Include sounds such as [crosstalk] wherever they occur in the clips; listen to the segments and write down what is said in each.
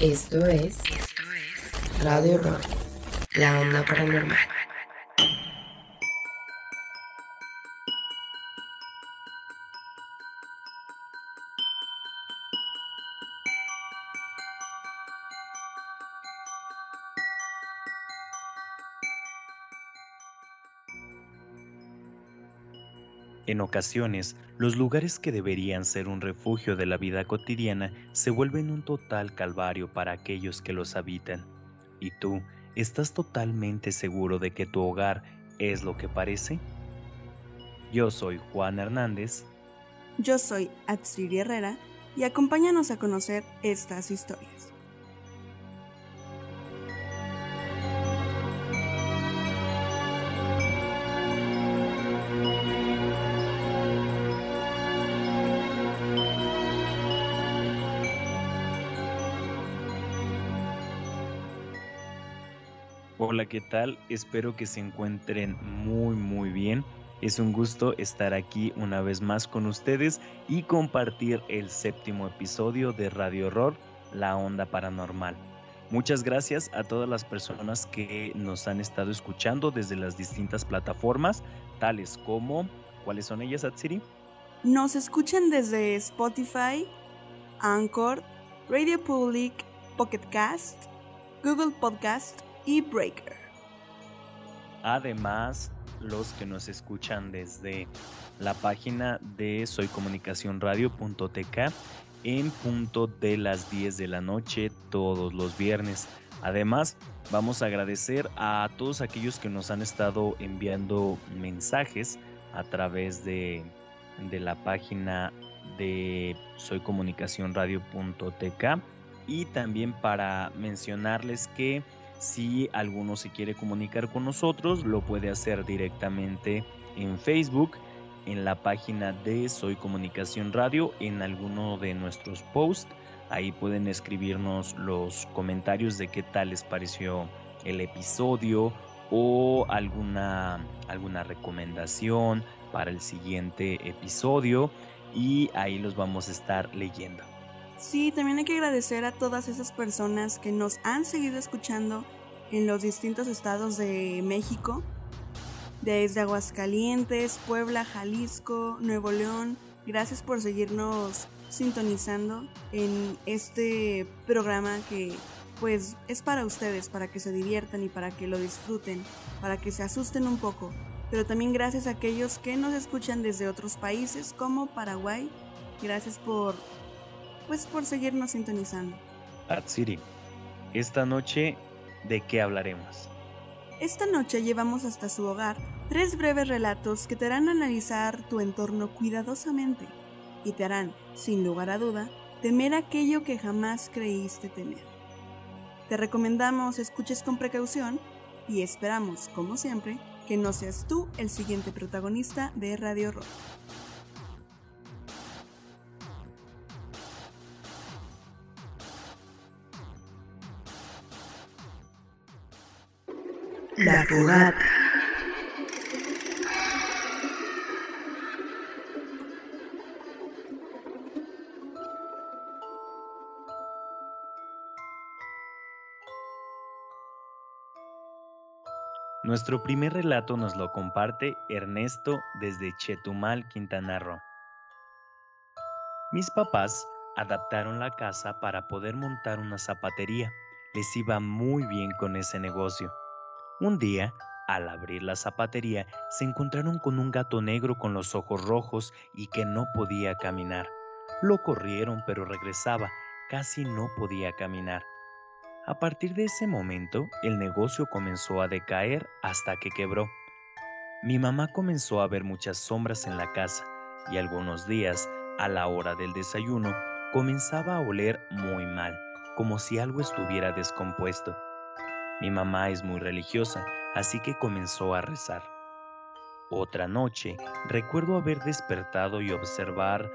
Esto es, Esto es Radio Rock, la onda paranormal. En ocasiones, los lugares que deberían ser un refugio de la vida cotidiana se vuelven un total calvario para aquellos que los habitan. ¿Y tú estás totalmente seguro de que tu hogar es lo que parece? Yo soy Juan Hernández. Yo soy Atsiri Herrera y acompáñanos a conocer estas historias. Hola, ¿qué tal? Espero que se encuentren muy muy bien. Es un gusto estar aquí una vez más con ustedes y compartir el séptimo episodio de Radio Horror, La Onda Paranormal. Muchas gracias a todas las personas que nos han estado escuchando desde las distintas plataformas, tales como, ¿cuáles son ellas, Atsiri? Nos escuchan desde Spotify, Anchor, Radio Public, Pocket Cast, Google Podcast, y Breaker. Además, los que nos escuchan desde la página de soycomunicacionradio.tk en punto de las 10 de la noche todos los viernes. Además, vamos a agradecer a todos aquellos que nos han estado enviando mensajes a través de, de la página de soycomunicacionradio.tk y también para mencionarles que si alguno se quiere comunicar con nosotros, lo puede hacer directamente en Facebook, en la página de Soy Comunicación Radio, en alguno de nuestros posts. Ahí pueden escribirnos los comentarios de qué tal les pareció el episodio o alguna, alguna recomendación para el siguiente episodio y ahí los vamos a estar leyendo. Sí, también hay que agradecer a todas esas personas que nos han seguido escuchando en los distintos estados de México, desde Aguascalientes, Puebla, Jalisco, Nuevo León. Gracias por seguirnos sintonizando en este programa que pues es para ustedes, para que se diviertan y para que lo disfruten, para que se asusten un poco. Pero también gracias a aquellos que nos escuchan desde otros países como Paraguay. Gracias por pues por seguirnos sintonizando. Atsiri, esta noche, ¿de qué hablaremos? Esta noche llevamos hasta su hogar tres breves relatos que te harán analizar tu entorno cuidadosamente y te harán, sin lugar a duda, temer aquello que jamás creíste temer. Te recomendamos escuches con precaución y esperamos, como siempre, que no seas tú el siguiente protagonista de Radio Rock. La fogata. Nuestro primer relato nos lo comparte Ernesto desde Chetumal, Quintana Roo. Mis papás adaptaron la casa para poder montar una zapatería. Les iba muy bien con ese negocio. Un día, al abrir la zapatería, se encontraron con un gato negro con los ojos rojos y que no podía caminar. Lo corrieron, pero regresaba, casi no podía caminar. A partir de ese momento, el negocio comenzó a decaer hasta que quebró. Mi mamá comenzó a ver muchas sombras en la casa y algunos días, a la hora del desayuno, comenzaba a oler muy mal, como si algo estuviera descompuesto. Mi mamá es muy religiosa, así que comenzó a rezar. Otra noche, recuerdo haber despertado y observar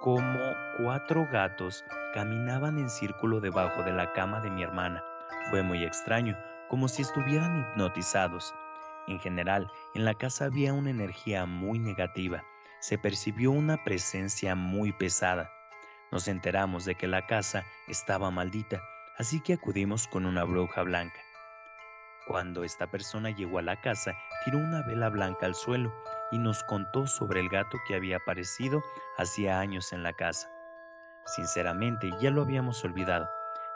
cómo cuatro gatos caminaban en círculo debajo de la cama de mi hermana. Fue muy extraño, como si estuvieran hipnotizados. En general, en la casa había una energía muy negativa. Se percibió una presencia muy pesada. Nos enteramos de que la casa estaba maldita así que acudimos con una bruja blanca. Cuando esta persona llegó a la casa, tiró una vela blanca al suelo y nos contó sobre el gato que había aparecido hacía años en la casa. Sinceramente, ya lo habíamos olvidado.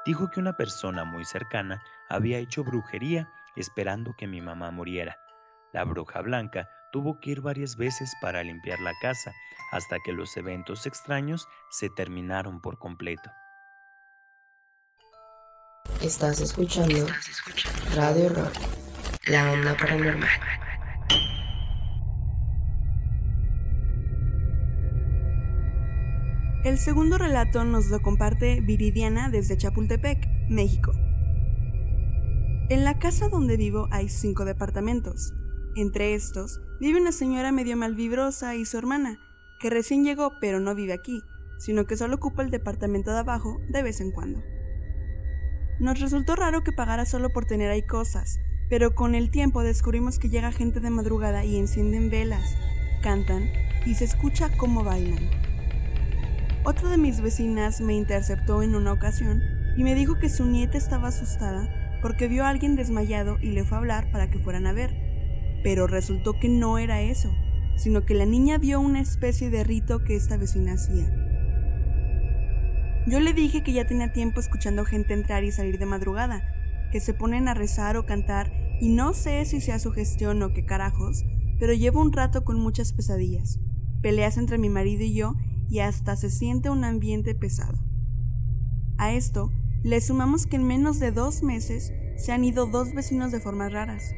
Dijo que una persona muy cercana había hecho brujería esperando que mi mamá muriera. La bruja blanca tuvo que ir varias veces para limpiar la casa hasta que los eventos extraños se terminaron por completo. Estás escuchando Radio Rock, la onda paranormal. El segundo relato nos lo comparte Viridiana desde Chapultepec, México. En la casa donde vivo hay cinco departamentos. Entre estos vive una señora medio malvibrosa y su hermana, que recién llegó pero no vive aquí, sino que solo ocupa el departamento de abajo de vez en cuando. Nos resultó raro que pagara solo por tener ahí cosas, pero con el tiempo descubrimos que llega gente de madrugada y encienden velas, cantan y se escucha cómo bailan. Otra de mis vecinas me interceptó en una ocasión y me dijo que su nieta estaba asustada porque vio a alguien desmayado y le fue a hablar para que fueran a ver. Pero resultó que no era eso, sino que la niña vio una especie de rito que esta vecina hacía. Yo le dije que ya tenía tiempo escuchando gente entrar y salir de madrugada, que se ponen a rezar o cantar y no sé si sea su gestión o qué carajos, pero llevo un rato con muchas pesadillas, peleas entre mi marido y yo y hasta se siente un ambiente pesado. A esto le sumamos que en menos de dos meses se han ido dos vecinos de formas raras.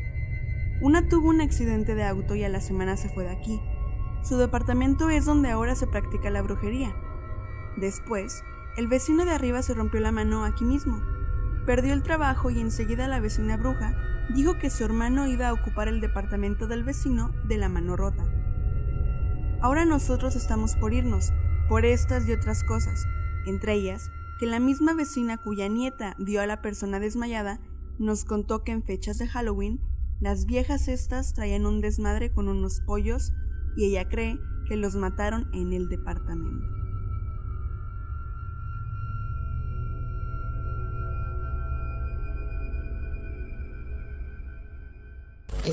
Una tuvo un accidente de auto y a la semana se fue de aquí. Su departamento es donde ahora se practica la brujería. Después, el vecino de arriba se rompió la mano aquí mismo. Perdió el trabajo y enseguida la vecina bruja dijo que su hermano iba a ocupar el departamento del vecino de la mano rota. Ahora nosotros estamos por irnos, por estas y otras cosas, entre ellas que la misma vecina cuya nieta vio a la persona desmayada nos contó que en fechas de Halloween las viejas estas traían un desmadre con unos pollos y ella cree que los mataron en el departamento.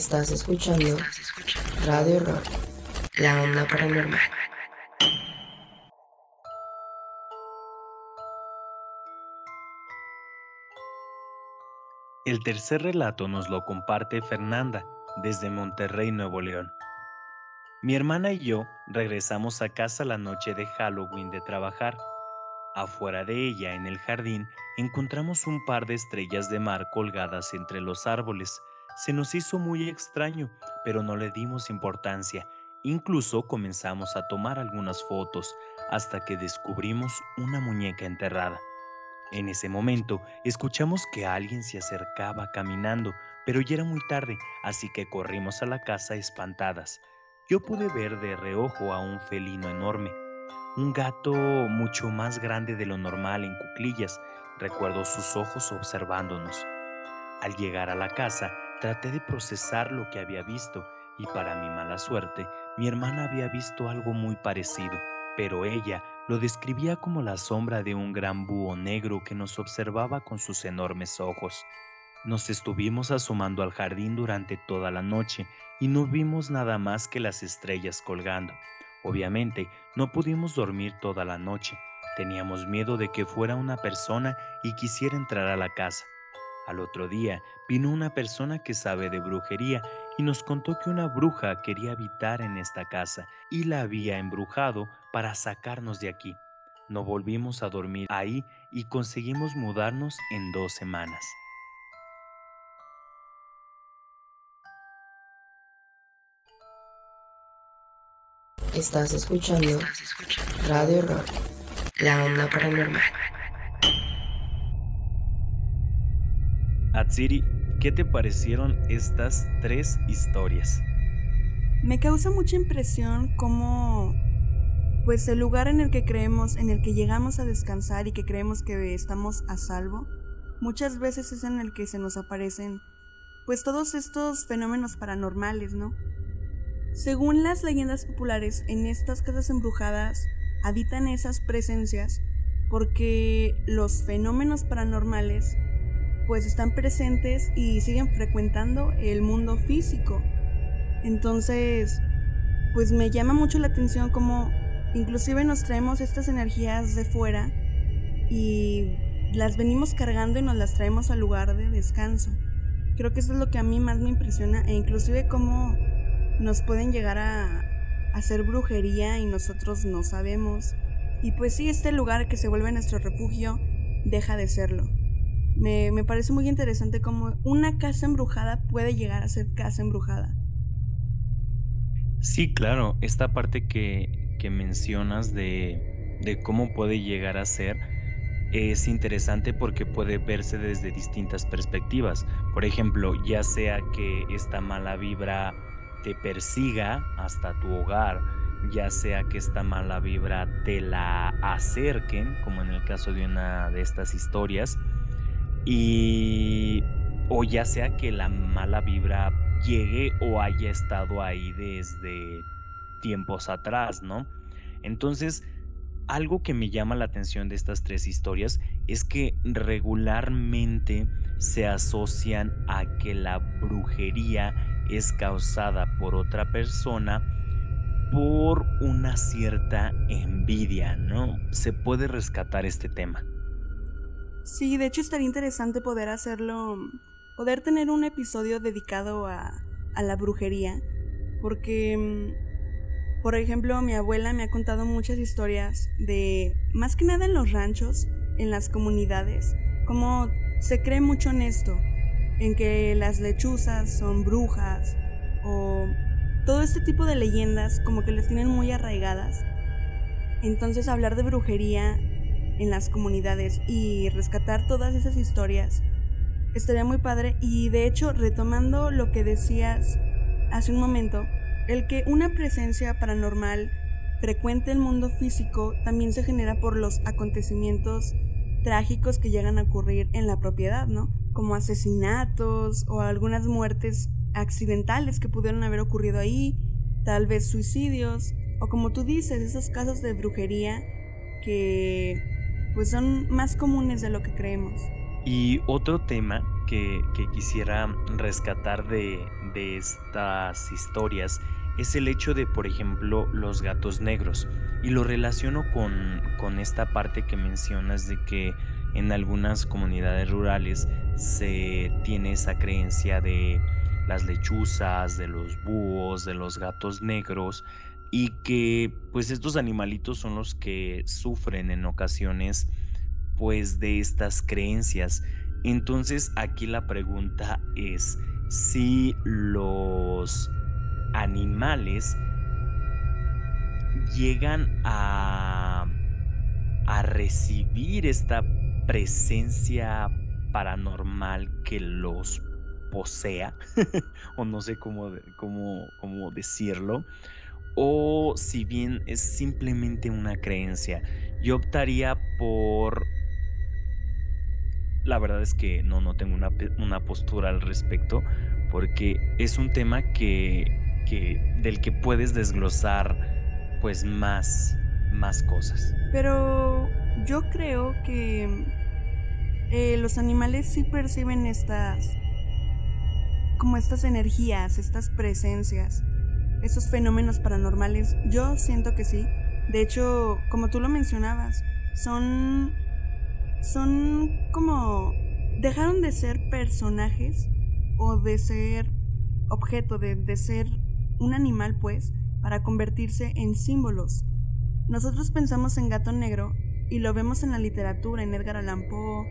Estás escuchando Radio Rock, la onda paranormal. El tercer relato nos lo comparte Fernanda desde Monterrey, Nuevo León. Mi hermana y yo regresamos a casa la noche de Halloween de trabajar. Afuera de ella, en el jardín, encontramos un par de estrellas de mar colgadas entre los árboles. Se nos hizo muy extraño, pero no le dimos importancia. Incluso comenzamos a tomar algunas fotos hasta que descubrimos una muñeca enterrada. En ese momento escuchamos que alguien se acercaba caminando, pero ya era muy tarde, así que corrimos a la casa espantadas. Yo pude ver de reojo a un felino enorme, un gato mucho más grande de lo normal en cuclillas. Recuerdo sus ojos observándonos. Al llegar a la casa, traté de procesar lo que había visto y para mi mala suerte, mi hermana había visto algo muy parecido, pero ella lo describía como la sombra de un gran búho negro que nos observaba con sus enormes ojos. Nos estuvimos asomando al jardín durante toda la noche y no vimos nada más que las estrellas colgando. Obviamente, no pudimos dormir toda la noche. Teníamos miedo de que fuera una persona y quisiera entrar a la casa. Al otro día vino una persona que sabe de brujería y nos contó que una bruja quería habitar en esta casa y la había embrujado para sacarnos de aquí. No volvimos a dormir ahí y conseguimos mudarnos en dos semanas. Estás escuchando Radio Rock, la onda paranormal. Atsiri, ¿qué te parecieron estas tres historias? Me causa mucha impresión cómo, pues el lugar en el que creemos, en el que llegamos a descansar y que creemos que estamos a salvo, muchas veces es en el que se nos aparecen, pues todos estos fenómenos paranormales, ¿no? Según las leyendas populares, en estas casas embrujadas habitan esas presencias porque los fenómenos paranormales pues están presentes y siguen frecuentando el mundo físico. Entonces, pues me llama mucho la atención como inclusive nos traemos estas energías de fuera y las venimos cargando y nos las traemos al lugar de descanso. Creo que eso es lo que a mí más me impresiona e inclusive cómo nos pueden llegar a hacer brujería y nosotros no sabemos. Y pues sí, este lugar que se vuelve nuestro refugio deja de serlo. Me, me parece muy interesante cómo una casa embrujada puede llegar a ser casa embrujada. Sí, claro, esta parte que, que mencionas de, de cómo puede llegar a ser es interesante porque puede verse desde distintas perspectivas. Por ejemplo, ya sea que esta mala vibra te persiga hasta tu hogar, ya sea que esta mala vibra te la acerquen, como en el caso de una de estas historias, y o ya sea que la mala vibra llegue o haya estado ahí desde tiempos atrás, ¿no? Entonces, algo que me llama la atención de estas tres historias es que regularmente se asocian a que la brujería es causada por otra persona por una cierta envidia, ¿no? Se puede rescatar este tema. Sí, de hecho estaría interesante poder hacerlo, poder tener un episodio dedicado a, a la brujería, porque, mm, por ejemplo, mi abuela me ha contado muchas historias de, más que nada en los ranchos, en las comunidades, como se cree mucho en esto, en que las lechuzas son brujas o todo este tipo de leyendas como que las tienen muy arraigadas. Entonces hablar de brujería en las comunidades y rescatar todas esas historias estaría muy padre y de hecho retomando lo que decías hace un momento, el que una presencia paranormal frecuente el mundo físico también se genera por los acontecimientos trágicos que llegan a ocurrir en la propiedad, ¿no? como asesinatos o algunas muertes accidentales que pudieron haber ocurrido ahí, tal vez suicidios, o como tú dices, esos casos de brujería que pues son más comunes de lo que creemos. Y otro tema que, quisiera rescatar de, estas historias es el hecho de, por ejemplo, los gatos negros. Y lo relaciono con, con esta parte que mencionas de que en algunas comunidades rurales se tiene esa creencia de las lechuzas, de los búhos, de los gatos negros y que pues estos animalitos son los que sufren en ocasiones pues de estas creencias. Entonces aquí la pregunta es si los animales llegan a, a recibir esta presencia paranormal que los posea, [laughs] o no sé cómo, cómo, cómo decirlo, o si bien es simplemente una creencia. Yo optaría por... La verdad es que no, no tengo una, una postura al respecto, porque es un tema que, que, del que puedes desglosar pues más, más cosas. Pero yo creo que eh, los animales sí perciben estas, como estas energías, estas presencias, esos fenómenos paranormales. Yo siento que sí. De hecho, como tú lo mencionabas, son, son como, dejaron de ser personajes o de ser objeto, de, de ser un animal, pues, para convertirse en símbolos. Nosotros pensamos en gato negro y lo vemos en la literatura, en Edgar Allan Poe,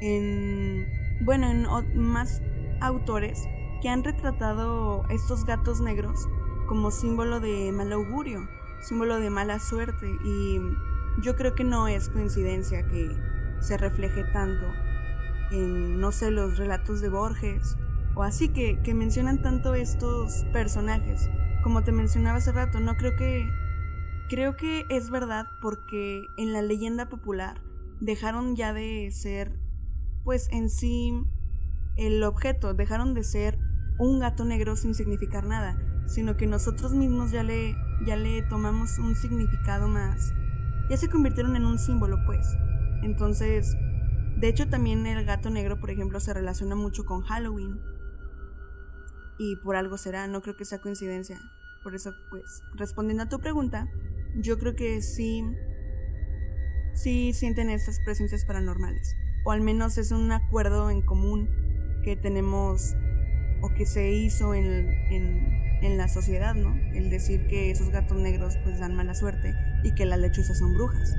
en, bueno, en más autores que han retratado estos gatos negros como símbolo de mal augurio, símbolo de mala suerte y yo creo que no es coincidencia que se refleje tanto en, no sé, los relatos de Borges o así que, que mencionan tanto estos personajes. Como te mencionaba hace rato, no creo que Creo que es verdad porque en la leyenda popular dejaron ya de ser, pues en sí, el objeto, dejaron de ser un gato negro sin significar nada, sino que nosotros mismos ya le, ya le tomamos un significado más. Ya se convirtieron en un símbolo, pues. Entonces, de hecho también el gato negro, por ejemplo, se relaciona mucho con Halloween. Y por algo será, no creo que sea coincidencia. Por eso, pues, respondiendo a tu pregunta, yo creo que sí, sí sienten estas presencias paranormales. O al menos es un acuerdo en común que tenemos o que se hizo en, en, la sociedad, ¿no? El decir que esos gatos negros pues dan mala suerte y que las lechuzas son brujas.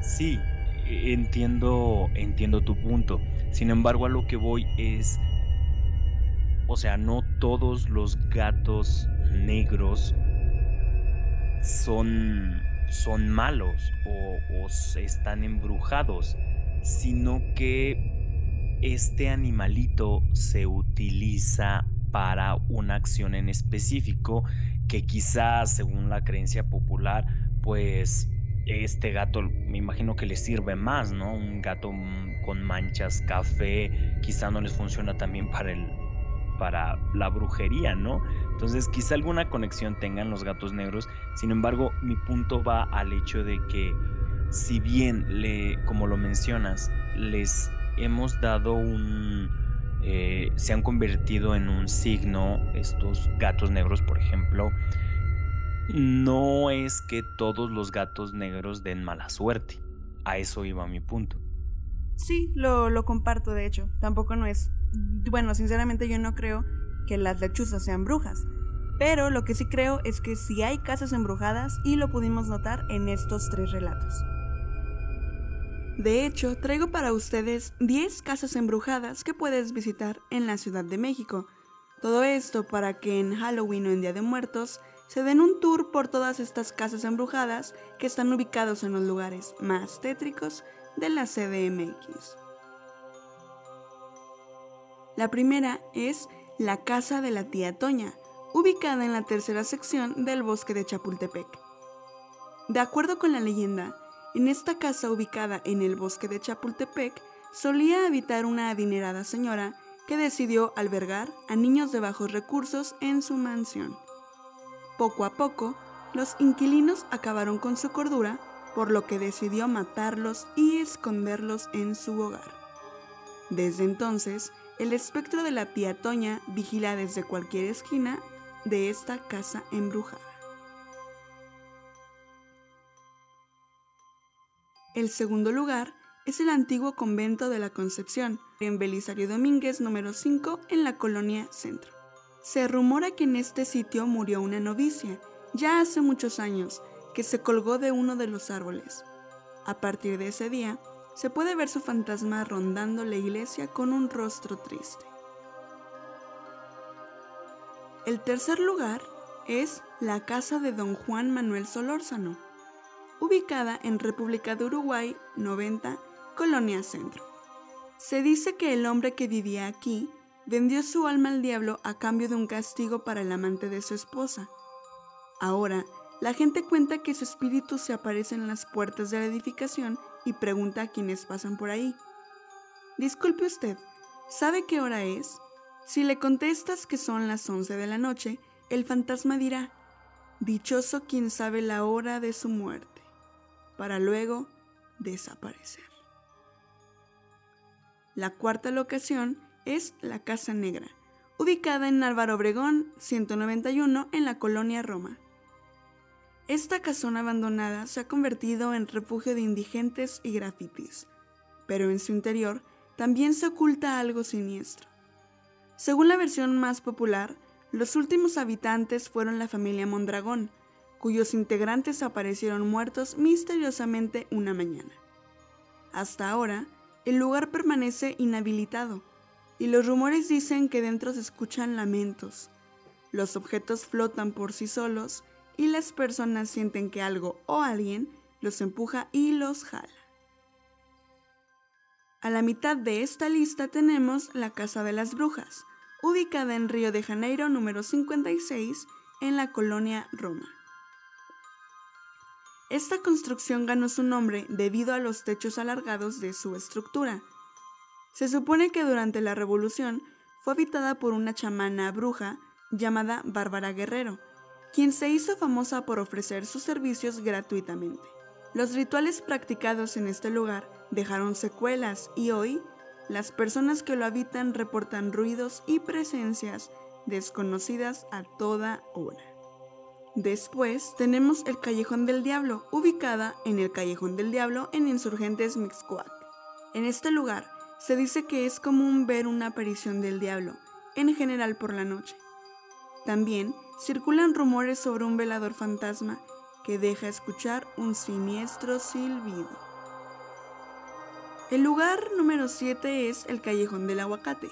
Sí, entiendo, entiendo tu punto. Sin embargo, a lo que voy es, o sea, no todos los gatos negros son, son malos o, o están embrujados, sino que este animalito se utiliza para una acción en específico que quizás según la creencia popular pues este gato me imagino que le sirve más, ¿no? Un gato con manchas café quizá no les funciona también para el para la brujería, ¿no? Entonces quizá alguna conexión tengan los gatos negros, sin embargo mi punto va al hecho de que si bien le, como lo mencionas, les hemos dado un, eh, se han convertido en un signo estos gatos negros, por ejemplo, no es que todos los gatos negros den mala suerte. A eso iba mi punto. Sí, lo, comparto, de hecho. Tampoco no es bueno, sinceramente yo no creo que las lechuzas sean brujas. Pero lo que sí creo es que sí hay casas embrujadas y lo pudimos notar en estos tres relatos. De hecho, traigo para ustedes 10 casas embrujadas que puedes visitar en la Ciudad de México. Todo esto para que en Halloween o en Día de Muertos se den un tour por todas estas casas embrujadas que están ubicados en los lugares más tétricos de la CDMX. La primera es la casa de la tía Toña, ubicada en la tercera sección del bosque de Chapultepec. De acuerdo con la leyenda, en esta casa ubicada en el bosque de Chapultepec solía habitar una adinerada señora que decidió albergar a niños de bajos recursos en su mansión. Poco a poco, los inquilinos acabaron con su cordura, por lo que decidió matarlos y esconderlos en su hogar. Desde entonces, el espectro de la tía Toña vigila desde cualquier esquina de esta casa embrujada. El segundo lugar es el antiguo convento de la Concepción, en Belisario Domínguez número 5 en la colonia Centro. Se rumora que en este sitio murió una novicia, ya hace muchos años, que se colgó de uno de los árboles. A partir de ese día, se puede ver su fantasma rondando la iglesia con un rostro triste. El tercer lugar es la casa de don Juan Manuel Solórzano, ubicada en República de Uruguay 90, Colonia Centro. Se dice que el hombre que vivía aquí vendió su alma al diablo a cambio de un castigo para el amante de su esposa. Ahora, la gente cuenta que su espíritu se aparece en las puertas de la edificación y pregunta a quienes pasan por ahí. Disculpe usted, ¿sabe qué hora es? Si le contestas que son las 11 de la noche, el fantasma dirá, Dichoso quien sabe la hora de su muerte, para luego desaparecer. La cuarta locación es la Casa Negra, ubicada en Álvaro Obregón 191 en la colonia Roma. Esta casona abandonada se ha convertido en refugio de indigentes y grafitis, pero en su interior también se oculta algo siniestro. Según la versión más popular, los últimos habitantes fueron la familia Mondragón, cuyos integrantes aparecieron muertos misteriosamente una mañana. Hasta ahora, el lugar permanece inhabilitado, y los rumores dicen que dentro se escuchan lamentos. Los objetos flotan por sí solos y las personas sienten que algo o alguien los empuja y los jala. A la mitad de esta lista tenemos la Casa de las Brujas, ubicada en Río de Janeiro número 56 en la colonia Roma. Esta construcción ganó su nombre debido a los techos alargados de su estructura. Se supone que durante la Revolución fue habitada por una chamana bruja llamada Bárbara Guerrero, quien se hizo famosa por ofrecer sus servicios gratuitamente. Los rituales practicados en este lugar dejaron secuelas y hoy las personas que lo habitan reportan ruidos y presencias desconocidas a toda hora. Después tenemos el Callejón del Diablo, ubicada en el Callejón del Diablo en Insurgentes Mixcoac. En este lugar se dice que es común ver una aparición del diablo, en general por la noche. También circulan rumores sobre un velador fantasma que deja escuchar un siniestro silbido. El lugar número 7 es el Callejón del Aguacate,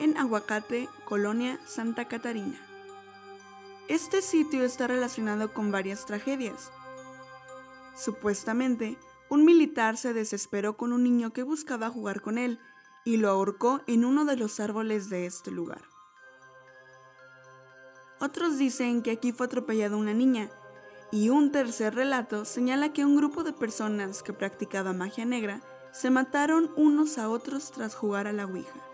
en Aguacate, Colonia Santa Catarina. Este sitio está relacionado con varias tragedias. Supuestamente, un militar se desesperó con un niño que buscaba jugar con él y lo ahorcó en uno de los árboles de este lugar. Otros dicen que aquí fue atropellada una niña y un tercer relato señala que un grupo de personas que practicaba magia negra se mataron unos a otros tras jugar a la Ouija.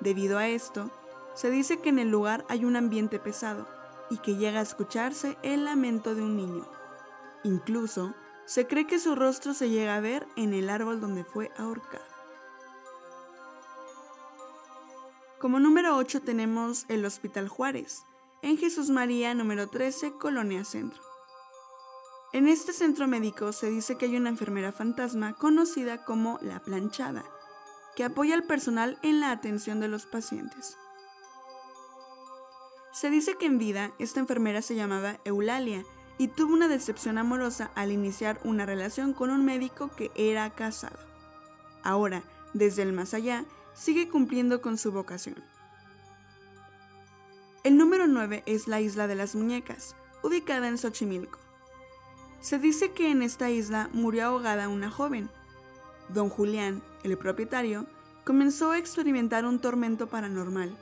Debido a esto, se dice que en el lugar hay un ambiente pesado y que llega a escucharse el lamento de un niño. Incluso, se cree que su rostro se llega a ver en el árbol donde fue ahorcado. Como número 8 tenemos el Hospital Juárez, en Jesús María número 13, Colonia Centro. En este centro médico se dice que hay una enfermera fantasma conocida como la planchada, que apoya al personal en la atención de los pacientes. Se dice que en vida esta enfermera se llamaba Eulalia y tuvo una decepción amorosa al iniciar una relación con un médico que era casado. Ahora, desde el más allá, sigue cumpliendo con su vocación. El número 9 es la Isla de las Muñecas, ubicada en Xochimilco. Se dice que en esta isla murió ahogada una joven. Don Julián, el propietario, comenzó a experimentar un tormento paranormal,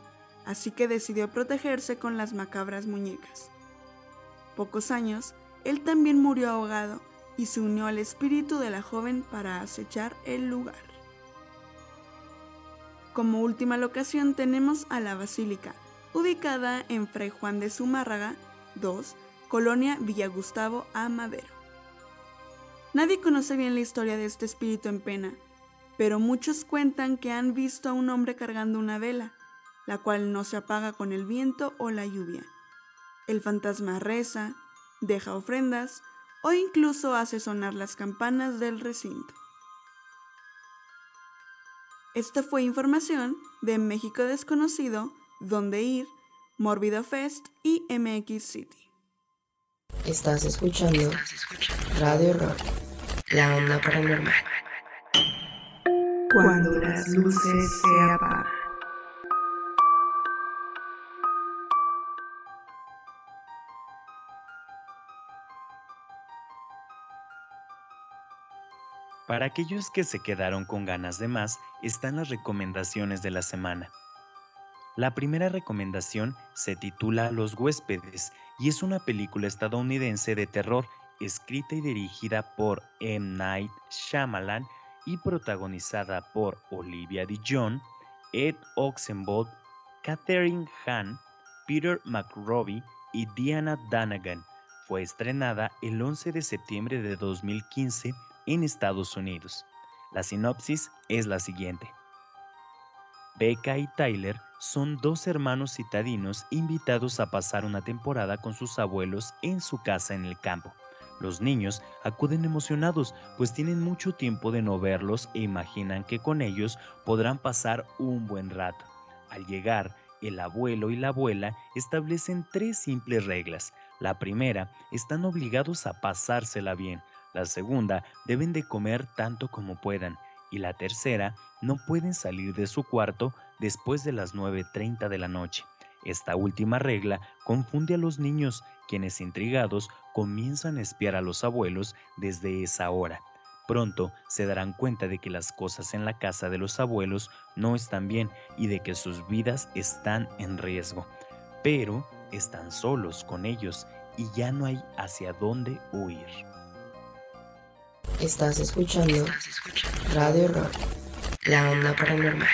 así que decidió protegerse con las macabras muñecas. Pocos años, él también murió ahogado y se unió al espíritu de la joven para acechar el lugar. Como última locación tenemos a la Basílica, ubicada en Fray Juan de Zumárraga 2, Colonia Villa Gustavo a Madero. Nadie conoce bien la historia de este espíritu en pena, pero muchos cuentan que han visto a un hombre cargando una vela, la cual no se apaga con el viento o la lluvia. El fantasma reza, deja ofrendas o incluso hace sonar las campanas del recinto. Esta fue información de México Desconocido, Donde Ir, Mórbido Fest y MX City. Estás escuchando Radio Rock, la onda paranormal. Cuando las luces se apagan. Para aquellos que se quedaron con ganas de más, están las recomendaciones de la semana. La primera recomendación se titula Los huéspedes y es una película estadounidense de terror escrita y dirigida por M. Night Shyamalan y protagonizada por Olivia Dijon, Ed Oxenbould, Catherine Hahn, Peter McRobbie y Diana Danagan. Fue estrenada el 11 de septiembre de 2015 en Estados Unidos. La sinopsis es la siguiente. Becca y Tyler son dos hermanos citadinos invitados a pasar una temporada con sus abuelos en su casa en el campo. Los niños acuden emocionados, pues tienen mucho tiempo de no verlos e imaginan que con ellos podrán pasar un buen rato. Al llegar, el abuelo y la abuela establecen tres simples reglas. La primera, están obligados a pasársela bien. La segunda, deben de comer tanto como puedan. Y la tercera, no pueden salir de su cuarto después de las 9.30 de la noche. Esta última regla confunde a los niños, quienes intrigados comienzan a espiar a los abuelos desde esa hora. Pronto se darán cuenta de que las cosas en la casa de los abuelos no están bien y de que sus vidas están en riesgo. Pero están solos con ellos y ya no hay hacia dónde huir. Estás escuchando Radio Rock, la onda paranormal.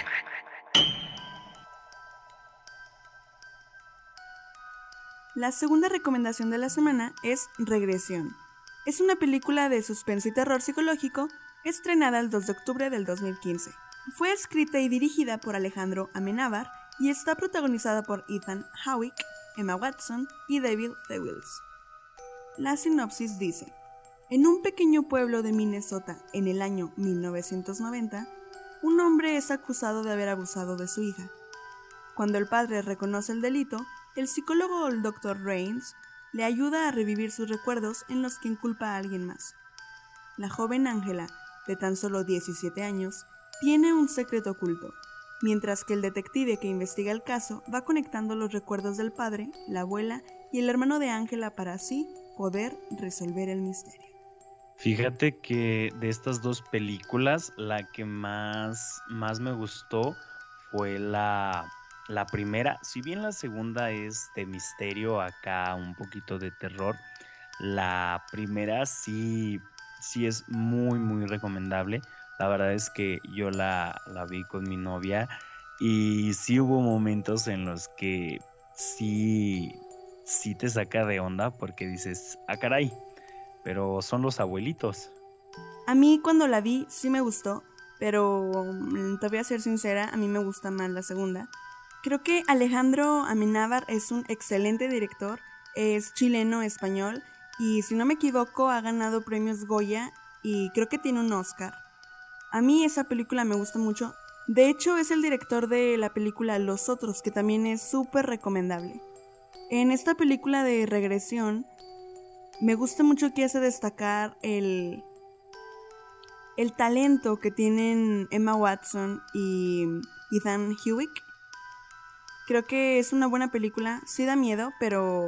La segunda recomendación de la semana es Regresión, Es una película de suspenso y terror psicológico estrenada el 2 de octubre del 2015. Fue escrita y dirigida por Alejandro Amenábar y está protagonizada por Ethan Howick, Emma Watson y David Thewlis. La sinopsis dice, en un pequeño pueblo de Minnesota en el año 1990, un hombre es acusado de haber abusado de su hija. Cuando el padre reconoce el delito, el psicólogo el Dr. Rains le ayuda a revivir sus recuerdos en los que inculpa a alguien más. La joven Ángela, de tan solo 17 años, tiene un secreto oculto, mientras que el detective que investiga el caso va conectando los recuerdos del padre, la abuela y el hermano de Ángela para así poder resolver el misterio. Fíjate que de estas dos películas, la que más, más me gustó fue la, la primera. Si bien la segunda es de misterio, acá un poquito de terror, la primera sí, sí es muy, muy recomendable. La verdad es que yo la, la vi con mi novia y sí hubo momentos en los que sí, sí te saca de onda porque dices, ah, caray, pero son los abuelitos. A mí cuando la vi sí me gustó, pero mm, te voy a ser sincera, a mí me gusta más la segunda. Creo que Alejandro Amenábar es un excelente director, es chileno español y si no me equivoco ha ganado premios Goya y creo que tiene un Oscar. A mí esa película me gusta mucho. De hecho es el director de la película Los Otros, que también es súper recomendable. En esta película de regresión, me gusta mucho que hace destacar el, el talento que tienen Emma Watson y Ethan Hewitt. Creo que es una buena película, sí da miedo, pero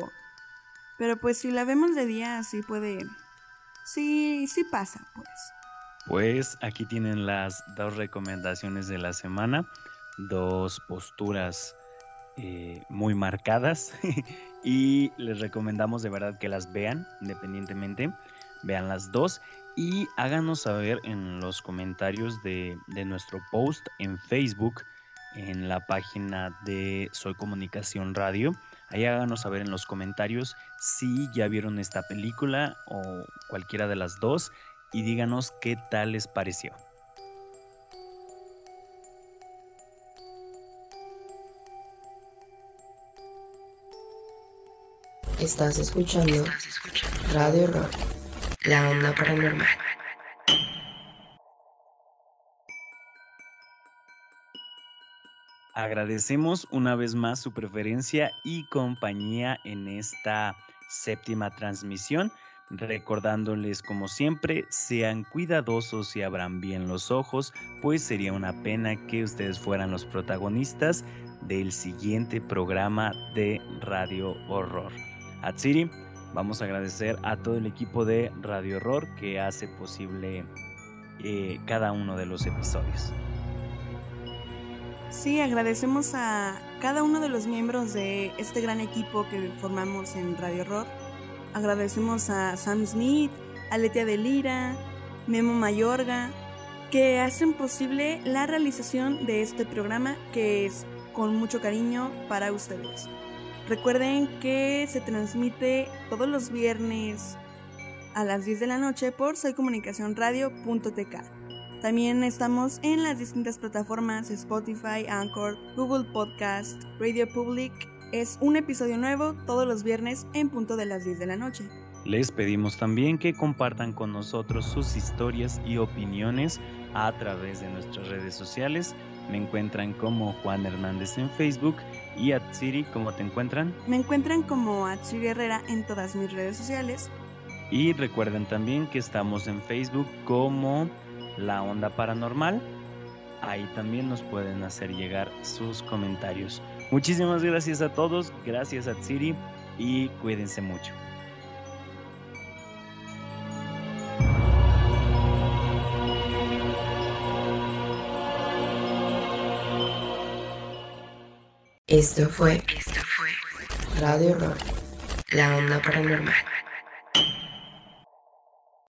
pero pues si la vemos de día sí puede sí sí pasa, pues. Pues aquí tienen las dos recomendaciones de la semana, dos posturas eh, muy marcadas [laughs] y les recomendamos de verdad que las vean independientemente, vean las dos y háganos saber en los comentarios de, de nuestro post en Facebook, en la página de Soy Comunicación Radio. Ahí háganos saber en los comentarios si ya vieron esta película o cualquiera de las dos y díganos qué tal les pareció. Estás escuchando Radio Rock, la onda paranormal. Agradecemos una vez más su preferencia y compañía en esta séptima transmisión recordándoles como siempre, sean cuidadosos y abran bien los ojos, pues sería una pena que ustedes fueran los protagonistas del siguiente programa de Radio Horror. Atsiri, vamos a agradecer a todo el equipo de Radio Horror que hace posible eh, cada uno de los episodios. Sí, agradecemos a cada uno de los miembros de este gran equipo que formamos en Radio Horror Agradecemos a Sam Smith, a Letia de Lira, Memo Mayorga, que hacen posible la realización de este programa que es con mucho cariño para ustedes. Recuerden que se transmite todos los viernes a las 10 de la noche por soycomunicacionradio.tk. También estamos en las distintas plataformas Spotify, Anchor, Google Podcast, Radio Public es un episodio nuevo todos los viernes en punto de las 10 de la noche. Les pedimos también que compartan con nosotros sus historias y opiniones a través de nuestras redes sociales. Me encuentran como Juan Hernández en Facebook y Atsiri, ¿cómo te encuentran? Me encuentran como Atsiri Herrera en todas mis redes sociales. Y recuerden también que estamos en Facebook como La Onda Paranormal. Ahí también nos pueden hacer llegar sus comentarios. Muchísimas gracias a todos, gracias a Tsiri y cuídense mucho. Esto fue, Esto fue Radio Rock, la onda paranormal.